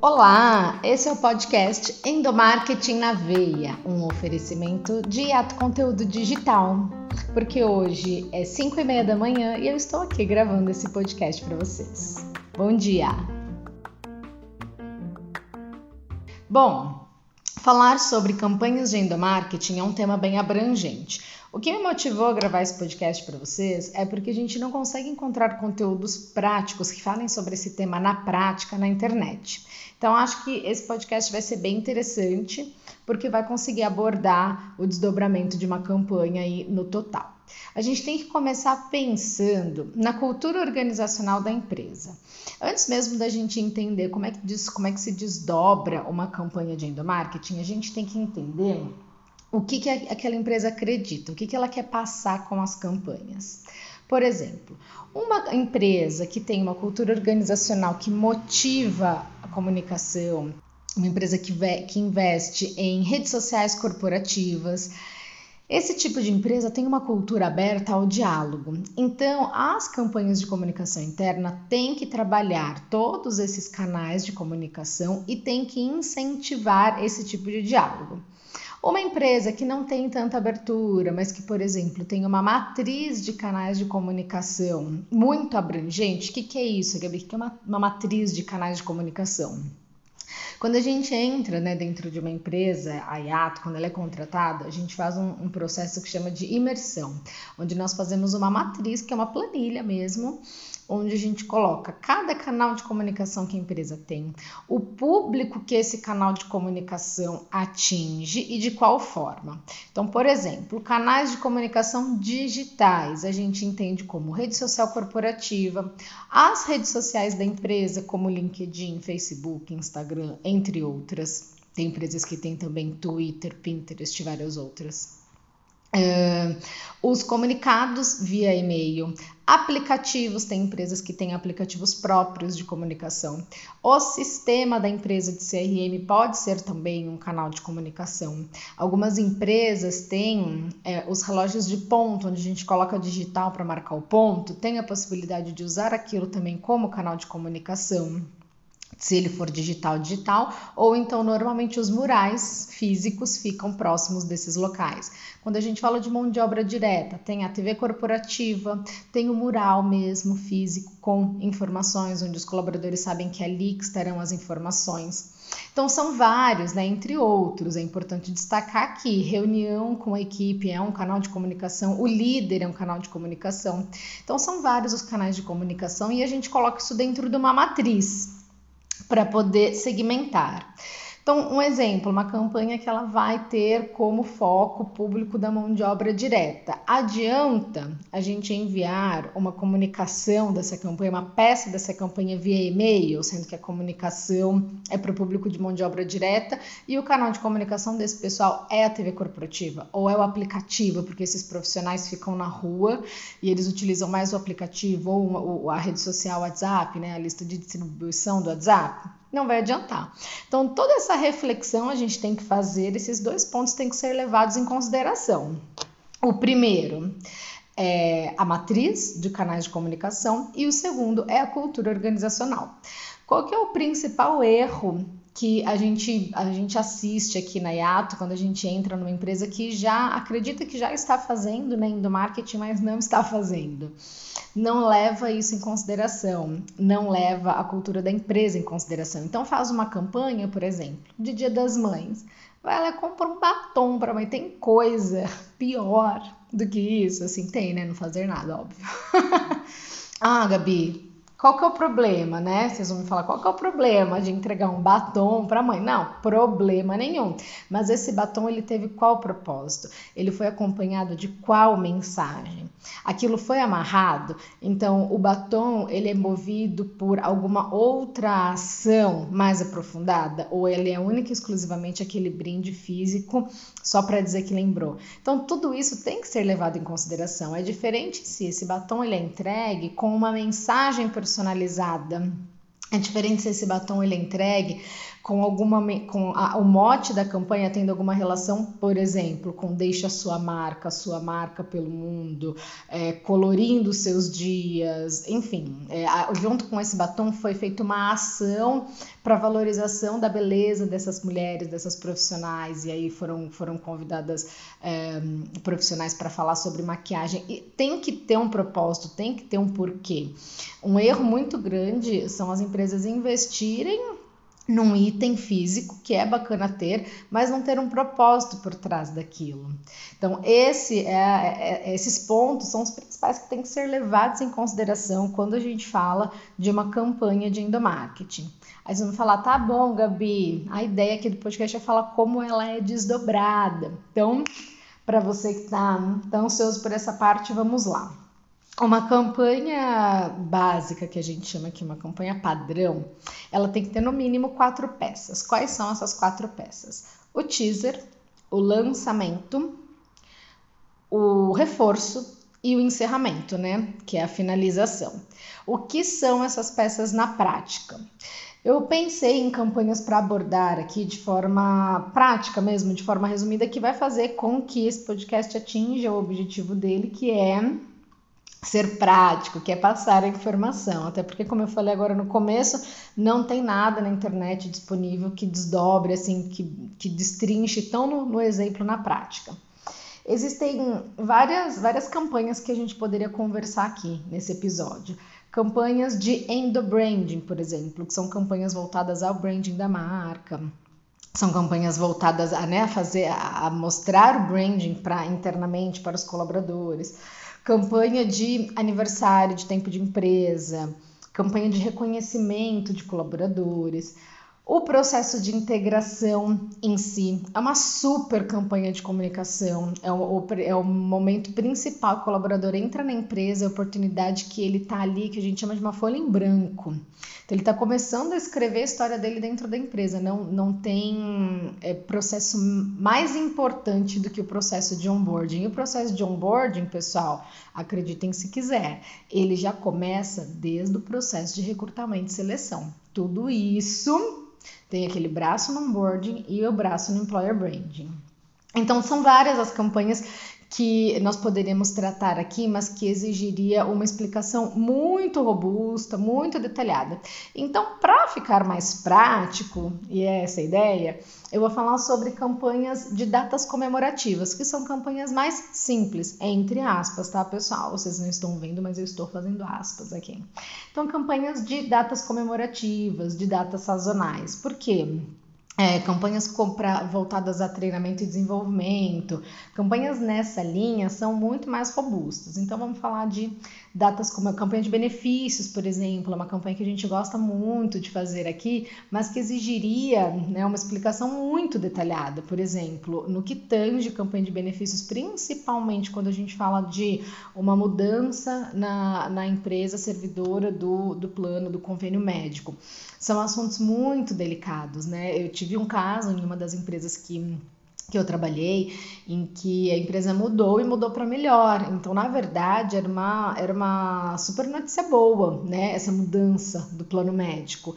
Olá, esse é o podcast Endomarketing na Veia, um oferecimento de ato conteúdo digital. Porque hoje é 5 e meia da manhã e eu estou aqui gravando esse podcast para vocês. Bom dia! Bom, falar sobre campanhas de endomarketing é um tema bem abrangente. O que me motivou a gravar esse podcast para vocês é porque a gente não consegue encontrar conteúdos práticos que falem sobre esse tema na prática na internet. Então, acho que esse podcast vai ser bem interessante, porque vai conseguir abordar o desdobramento de uma campanha aí no total. A gente tem que começar pensando na cultura organizacional da empresa. Antes mesmo da gente entender como é que, diz, como é que se desdobra uma campanha de endomarketing, a gente tem que entender o que, que aquela empresa acredita, o que, que ela quer passar com as campanhas. Por exemplo, uma empresa que tem uma cultura organizacional que motiva a comunicação, uma empresa que, que investe em redes sociais corporativas, esse tipo de empresa tem uma cultura aberta ao diálogo. Então, as campanhas de comunicação interna têm que trabalhar todos esses canais de comunicação e têm que incentivar esse tipo de diálogo. Uma empresa que não tem tanta abertura, mas que, por exemplo, tem uma matriz de canais de comunicação muito abrangente, o que, que é isso, Gabi? O que é uma, uma matriz de canais de comunicação? Quando a gente entra né, dentro de uma empresa, a IATO, quando ela é contratada, a gente faz um, um, processo que chama de imersão, onde nós fazemos uma matriz, que é uma planilha mesmo, onde a gente coloca cada canal de comunicação que a empresa tem, o público que esse canal de comunicação atinge e de qual forma. Então, por exemplo, canais de comunicação digitais, a gente entende como rede social corporativa, as redes sociais da empresa, como LinkedIn, Facebook, Instagram, entre outras. Tem empresas que têm também Twitter, Pinterest e várias outras. Uh, os comunicados via e-mail, aplicativos, tem empresas que têm aplicativos próprios de comunicação. O sistema da empresa de CRM pode ser também um canal de comunicação. Algumas empresas têm é, os relógios de ponto, onde a gente coloca digital para marcar o ponto, tem a possibilidade de usar aquilo também como canal de comunicação se ele for digital, digital, ou então normalmente os murais físicos ficam próximos desses locais. Quando a gente fala de mão de obra direta, tem a TV corporativa, tem o mural mesmo físico com informações onde os colaboradores sabem que é ali que estarão as informações. Então são vários, né? Entre outros, é importante destacar que reunião com a equipe é um canal de comunicação, o líder é um canal de comunicação. Então são vários os canais de comunicação e a gente coloca isso dentro de uma matriz para poder segmentar. Então, um exemplo, uma campanha que ela vai ter como foco público da mão de obra direta. Adianta a gente enviar uma comunicação dessa campanha, uma peça dessa campanha via e-mail, sendo que a comunicação é para o público de mão de obra direta e o canal de comunicação desse pessoal é a TV corporativa ou é o aplicativo, porque esses profissionais ficam na rua e eles utilizam mais o aplicativo ou a rede social WhatsApp, né, a lista de distribuição do WhatsApp não vai adiantar. Então, toda essa reflexão a gente tem que fazer, esses dois pontos têm que ser levados em consideração. O primeiro é a matriz de canais de comunicação e o segundo é a cultura organizacional. Qual que é o principal erro que a gente, a gente assiste aqui na IATO quando a gente entra numa empresa que já acredita que já está fazendo né, do marketing, mas não está fazendo. Não leva isso em consideração, não leva a cultura da empresa em consideração. Então faz uma campanha, por exemplo, de Dia das Mães. Vai lá compra um batom para mãe. Tem coisa pior do que isso, assim, tem, né? Não fazer nada, óbvio. ah, Gabi, qual que é o problema, né? Vocês vão me falar qual que é o problema de entregar um batom para a mãe? Não, problema nenhum. Mas esse batom ele teve qual propósito? Ele foi acompanhado de qual mensagem? Aquilo foi amarrado? Então o batom ele é movido por alguma outra ação mais aprofundada ou ele é única e exclusivamente aquele brinde físico só para dizer que lembrou? Então tudo isso tem que ser levado em consideração. É diferente se esse batom ele é entregue com uma mensagem personalizada. É diferente se esse batom ele é entregue com alguma com a, o mote da campanha tendo alguma relação, por exemplo, com deixa a sua marca, a sua marca pelo mundo, é, colorindo seus dias, enfim, é, junto com esse batom foi feita uma ação para valorização da beleza dessas mulheres, dessas profissionais, e aí foram, foram convidadas é, profissionais para falar sobre maquiagem. E tem que ter um propósito, tem que ter um porquê. Um erro muito grande são as empresas investirem num item físico que é bacana ter, mas não ter um propósito por trás daquilo. Então, esse é, é, é, esses pontos são os principais que têm que ser levados em consideração quando a gente fala de uma campanha de endomarketing. Aí vocês vão falar, tá bom, Gabi, a ideia aqui do podcast é falar como ela é desdobrada. Então, para você que está tá ansioso por essa parte, vamos lá. Uma campanha básica, que a gente chama aqui uma campanha padrão, ela tem que ter no mínimo quatro peças. Quais são essas quatro peças? O teaser, o lançamento, o reforço e o encerramento, né? Que é a finalização. O que são essas peças na prática? Eu pensei em campanhas para abordar aqui de forma prática mesmo, de forma resumida, que vai fazer com que esse podcast atinja o objetivo dele, que é ser prático, que é passar a informação. Até porque, como eu falei agora no começo, não tem nada na internet disponível que desdobre, assim, que, que destrinche tão no, no exemplo na prática. Existem várias, várias campanhas que a gente poderia conversar aqui nesse episódio. Campanhas de endobranding, por exemplo, que são campanhas voltadas ao branding da marca. São campanhas voltadas a, né, a fazer, a mostrar o branding para internamente para os colaboradores campanha de aniversário de tempo de empresa, campanha de reconhecimento de colaboradores. O processo de integração em si é uma super campanha de comunicação, é o, é o momento principal o colaborador entra na empresa, a oportunidade que ele está ali, que a gente chama de uma folha em branco. Então, ele está começando a escrever a história dele dentro da empresa, não, não tem é, processo mais importante do que o processo de onboarding. E o processo de onboarding, pessoal, acreditem se quiser, ele já começa desde o processo de recrutamento e seleção. Tudo isso tem aquele braço no onboarding e o braço no employer branding. Então, são várias as campanhas que nós poderíamos tratar aqui, mas que exigiria uma explicação muito robusta, muito detalhada. Então, para ficar mais prático, e é essa a ideia, eu vou falar sobre campanhas de datas comemorativas, que são campanhas mais simples, entre aspas, tá, pessoal? Vocês não estão vendo, mas eu estou fazendo aspas aqui. Então, campanhas de datas comemorativas, de datas sazonais. Por quê? É, campanhas compra, voltadas a treinamento e desenvolvimento, campanhas nessa linha são muito mais robustas. Então vamos falar de datas como a campanha de benefícios, por exemplo, é uma campanha que a gente gosta muito de fazer aqui, mas que exigiria né, uma explicação muito detalhada. Por exemplo, no que tange campanha de benefícios, principalmente quando a gente fala de uma mudança na, na empresa servidora do, do plano, do convênio médico. São assuntos muito delicados, né? Eu tive um caso em uma das empresas que que eu trabalhei, em que a empresa mudou e mudou para melhor. Então, na verdade, era uma, era uma super notícia boa, né? Essa mudança do plano médico.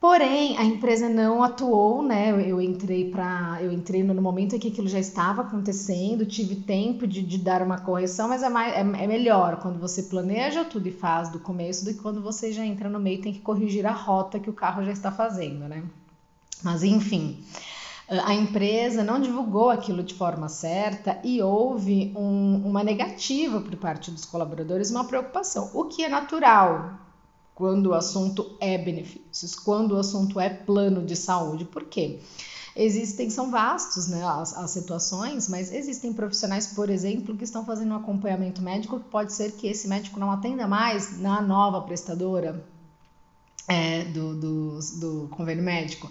Porém, a empresa não atuou, né? Eu entrei para, eu entrei no momento em que aquilo já estava acontecendo, tive tempo de, de dar uma correção, mas é, mais, é, é melhor quando você planeja tudo e faz do começo do que quando você já entra no meio e tem que corrigir a rota que o carro já está fazendo, né? Mas enfim a empresa não divulgou aquilo de forma certa e houve um, uma negativa por parte dos colaboradores, uma preocupação, o que é natural quando o assunto é benefícios, quando o assunto é plano de saúde. Por quê? Existem, são vastos né, as, as situações, mas existem profissionais, por exemplo, que estão fazendo um acompanhamento médico que pode ser que esse médico não atenda mais na nova prestadora é, do, do, do convênio médico.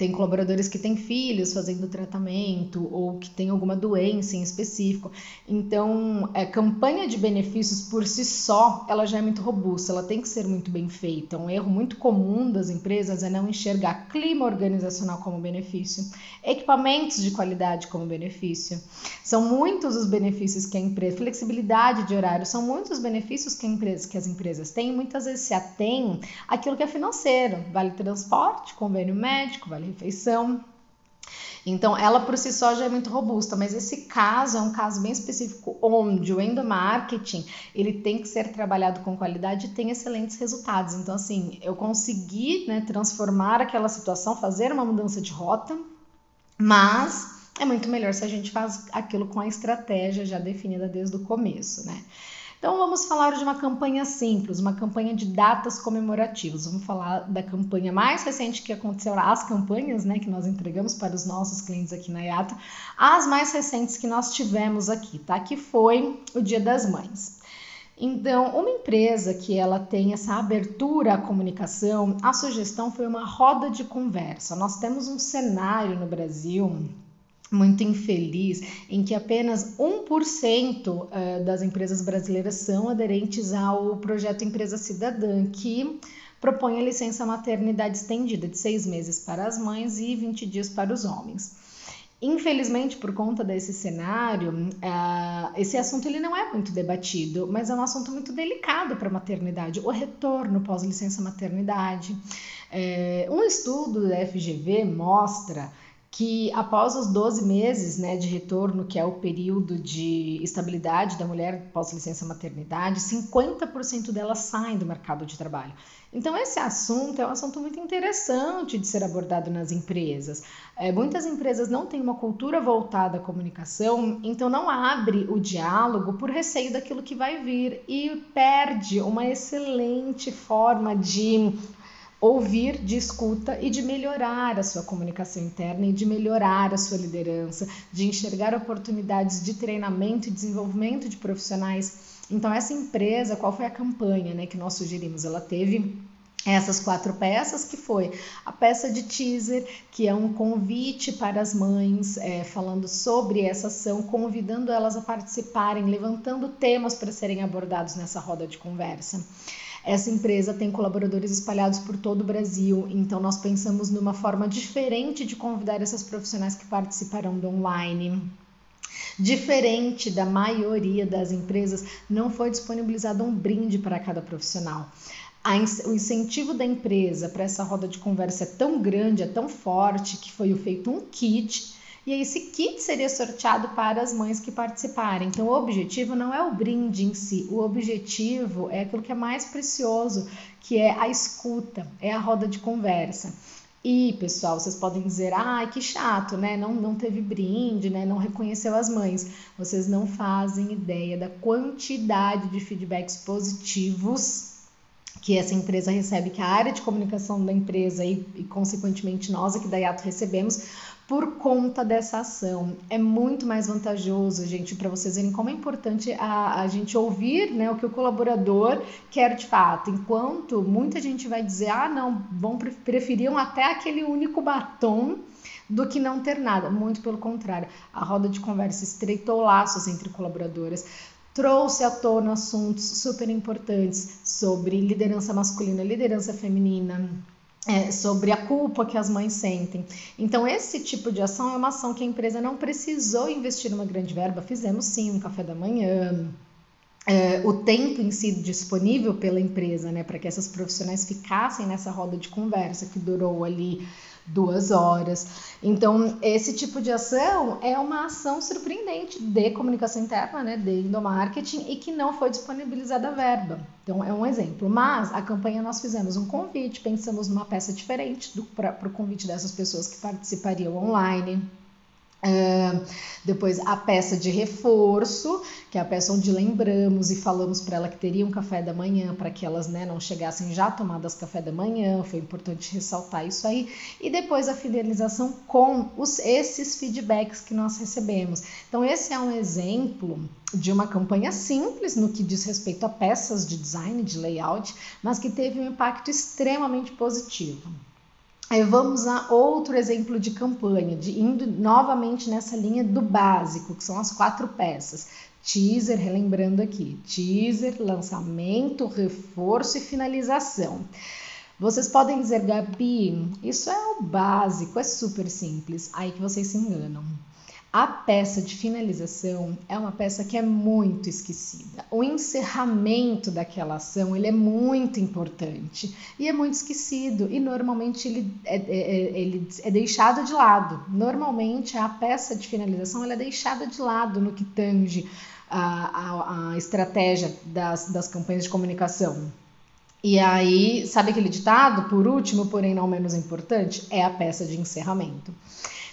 Tem colaboradores que têm filhos fazendo tratamento ou que têm alguma doença em específico. Então, a é, campanha de benefícios por si só, ela já é muito robusta, ela tem que ser muito bem feita. Um erro muito comum das empresas é não enxergar clima organizacional como benefício, equipamentos de qualidade como benefício. São muitos os benefícios que a empresa, flexibilidade de horário, são muitos os benefícios que, empresa, que as empresas têm. Muitas vezes se atém àquilo que é financeiro, vale transporte, convênio médico, vale refeição. Então, ela por si só já é muito robusta, mas esse caso é um caso bem específico onde o endomarketing ele tem que ser trabalhado com qualidade e tem excelentes resultados. Então, assim, eu consegui né, transformar aquela situação, fazer uma mudança de rota, mas é muito melhor se a gente faz aquilo com a estratégia já definida desde o começo, né? Então vamos falar de uma campanha simples, uma campanha de datas comemorativas. Vamos falar da campanha mais recente que aconteceu, as campanhas, né, que nós entregamos para os nossos clientes aqui na IATA, as mais recentes que nós tivemos aqui, tá? Que foi o Dia das Mães. Então, uma empresa que ela tem essa abertura à comunicação, a sugestão foi uma roda de conversa. Nós temos um cenário no Brasil muito infeliz em que apenas 1% eh, das empresas brasileiras são aderentes ao projeto Empresa Cidadã, que propõe a licença maternidade estendida de seis meses para as mães e 20 dias para os homens. Infelizmente, por conta desse cenário, uh, esse assunto ele não é muito debatido, mas é um assunto muito delicado para a maternidade, o retorno pós-licença maternidade. É, um estudo da FGV mostra que após os 12 meses né, de retorno, que é o período de estabilidade da mulher pós-licença maternidade, 50% delas saem do mercado de trabalho. Então, esse assunto é um assunto muito interessante de ser abordado nas empresas. É, muitas empresas não têm uma cultura voltada à comunicação, então não abre o diálogo por receio daquilo que vai vir e perde uma excelente forma de ouvir, de escuta e de melhorar a sua comunicação interna e de melhorar a sua liderança, de enxergar oportunidades de treinamento e desenvolvimento de profissionais. Então essa empresa, qual foi a campanha, né, que nós sugerimos? Ela teve essas quatro peças, que foi a peça de teaser, que é um convite para as mães, é, falando sobre essa ação, convidando elas a participarem, levantando temas para serem abordados nessa roda de conversa. Essa empresa tem colaboradores espalhados por todo o Brasil, então nós pensamos numa forma diferente de convidar essas profissionais que participarão do online. Diferente da maioria das empresas, não foi disponibilizado um brinde para cada profissional. o incentivo da empresa para essa roda de conversa é tão grande, é tão forte, que foi feito um kit e esse kit seria sorteado para as mães que participarem. Então o objetivo não é o brinde em si, o objetivo é aquilo que é mais precioso, que é a escuta, é a roda de conversa. E, pessoal, vocês podem dizer, ah, que chato, né? Não, não teve brinde, né? Não reconheceu as mães. Vocês não fazem ideia da quantidade de feedbacks positivos que essa empresa recebe, que a área de comunicação da empresa e, e consequentemente nós aqui da IATO recebemos, por conta dessa ação. É muito mais vantajoso, gente, para vocês verem como é importante a, a gente ouvir né, o que o colaborador quer de fato. Enquanto muita gente vai dizer, ah, não, vão preferiam até aquele único batom do que não ter nada. Muito pelo contrário, a roda de conversa estreitou laços entre colaboradoras, trouxe à tona assuntos super importantes sobre liderança masculina, liderança feminina, é, sobre a culpa que as mães sentem. Então, esse tipo de ação é uma ação que a empresa não precisou investir uma grande verba. Fizemos sim um café da manhã, é, o tempo em si disponível pela empresa, né, para que essas profissionais ficassem nessa roda de conversa que durou ali duas horas. Então, esse tipo de ação é uma ação surpreendente de comunicação interna, né, de endomarketing, e que não foi disponibilizada a verba. Então, é um exemplo. Mas a campanha nós fizemos um convite, pensamos numa peça diferente para o convite dessas pessoas que participariam online. Depois a peça de reforço, que é a peça onde lembramos e falamos para ela que teria um café da manhã, para que elas né, não chegassem já tomadas café da manhã, foi importante ressaltar isso aí. E depois a fidelização com os, esses feedbacks que nós recebemos. Então, esse é um exemplo de uma campanha simples no que diz respeito a peças de design, de layout, mas que teve um impacto extremamente positivo. Aí vamos a outro exemplo de campanha, de indo novamente nessa linha do básico, que são as quatro peças. Teaser, relembrando aqui, teaser, lançamento, reforço e finalização. Vocês podem dizer, Gabi, isso é o básico, é super simples. Aí que vocês se enganam. A peça de finalização é uma peça que é muito esquecida. O encerramento daquela ação ele é muito importante e é muito esquecido e normalmente ele é, é, é ele é deixado de lado. Normalmente a peça de finalização ela é deixada de lado no que tange a, a, a estratégia das, das campanhas de comunicação. E aí, sabe aquele ditado? Por último, porém não menos importante, é a peça de encerramento.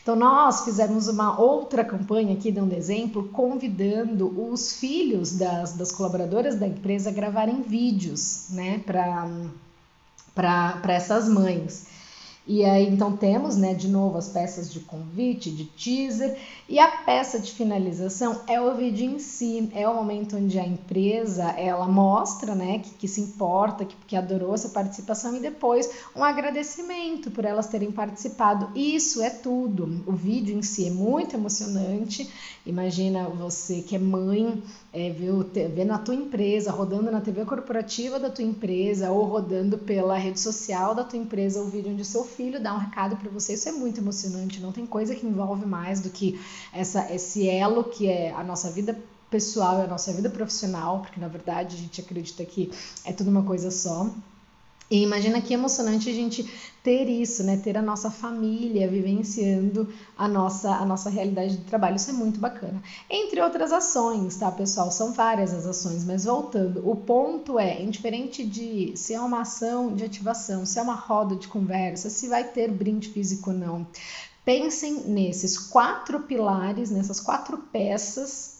Então, nós fizemos uma outra campanha aqui, dando exemplo, convidando os filhos das, das colaboradoras da empresa a gravarem vídeos, né, para essas mães. E aí então temos, né, de novo as peças de convite, de teaser, e a peça de finalização é o vídeo em si, é o momento onde a empresa ela mostra, né, que, que se importa, que, que adorou essa participação e depois um agradecimento por elas terem participado. Isso é tudo. O vídeo em si é muito emocionante. Imagina você que é mãe, é, vendo a tua empresa rodando na TV corporativa da tua empresa ou rodando pela rede social da tua empresa o vídeo onde seu filho dá um recado para você, isso é muito emocionante. Não tem coisa que envolve mais do que essa, esse elo que é a nossa vida pessoal e a nossa vida profissional, porque na verdade a gente acredita que é tudo uma coisa só. E imagina que emocionante a gente ter isso, né? Ter a nossa família vivenciando a nossa, a nossa realidade de trabalho. Isso é muito bacana. Entre outras ações, tá, pessoal? São várias as ações, mas voltando, o ponto é, indiferente de se é uma ação de ativação, se é uma roda de conversa, se vai ter brinde físico ou não. Pensem nesses quatro pilares, nessas quatro peças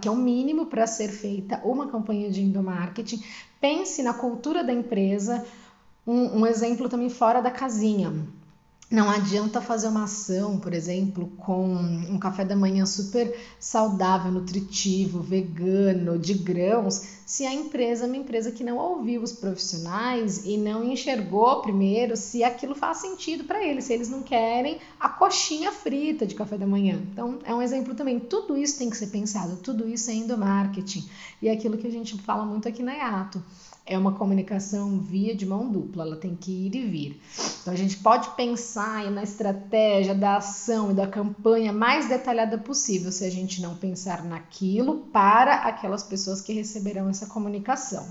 Que é o mínimo para ser feita uma campanha de endomarketing Pense na cultura da empresa, um, um exemplo também fora da casinha. Não adianta fazer uma ação, por exemplo, com um café da manhã super saudável, nutritivo, vegano, de grãos, se a empresa é uma empresa que não ouviu os profissionais e não enxergou primeiro se aquilo faz sentido para eles, se eles não querem a coxinha frita de café da manhã. Então, é um exemplo também. Tudo isso tem que ser pensado, tudo isso é endomarketing. E é aquilo que a gente fala muito aqui na IATO é uma comunicação via de mão dupla, ela tem que ir e vir. Então a gente pode pensar na estratégia da ação e da campanha mais detalhada possível se a gente não pensar naquilo para aquelas pessoas que receberão essa comunicação.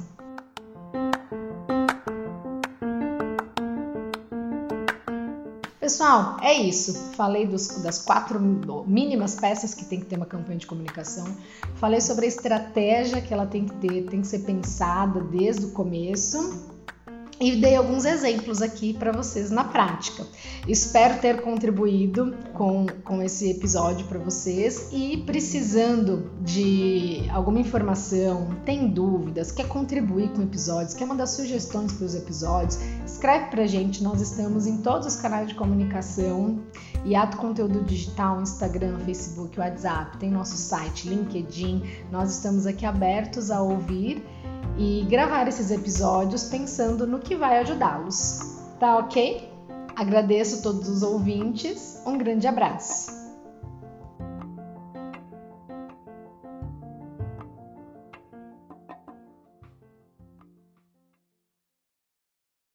Pessoal, é isso. Falei dos, das quatro mínimas peças que tem que ter uma campanha de comunicação. Falei sobre a estratégia que ela tem que ter, tem que ser pensada desde o começo e dei alguns exemplos aqui para vocês na prática. Espero ter contribuído com, com esse episódio para vocês e precisando de alguma informação, tem dúvidas, quer contribuir com episódios, quer mandar sugestões para os episódios, escreve para gente. Nós estamos em todos os canais de comunicação e ato conteúdo digital, Instagram, Facebook, WhatsApp, tem nosso site, LinkedIn. Nós estamos aqui abertos a ouvir e gravar esses episódios pensando no que vai ajudá-los. Tá ok? Agradeço todos os ouvintes, um grande abraço.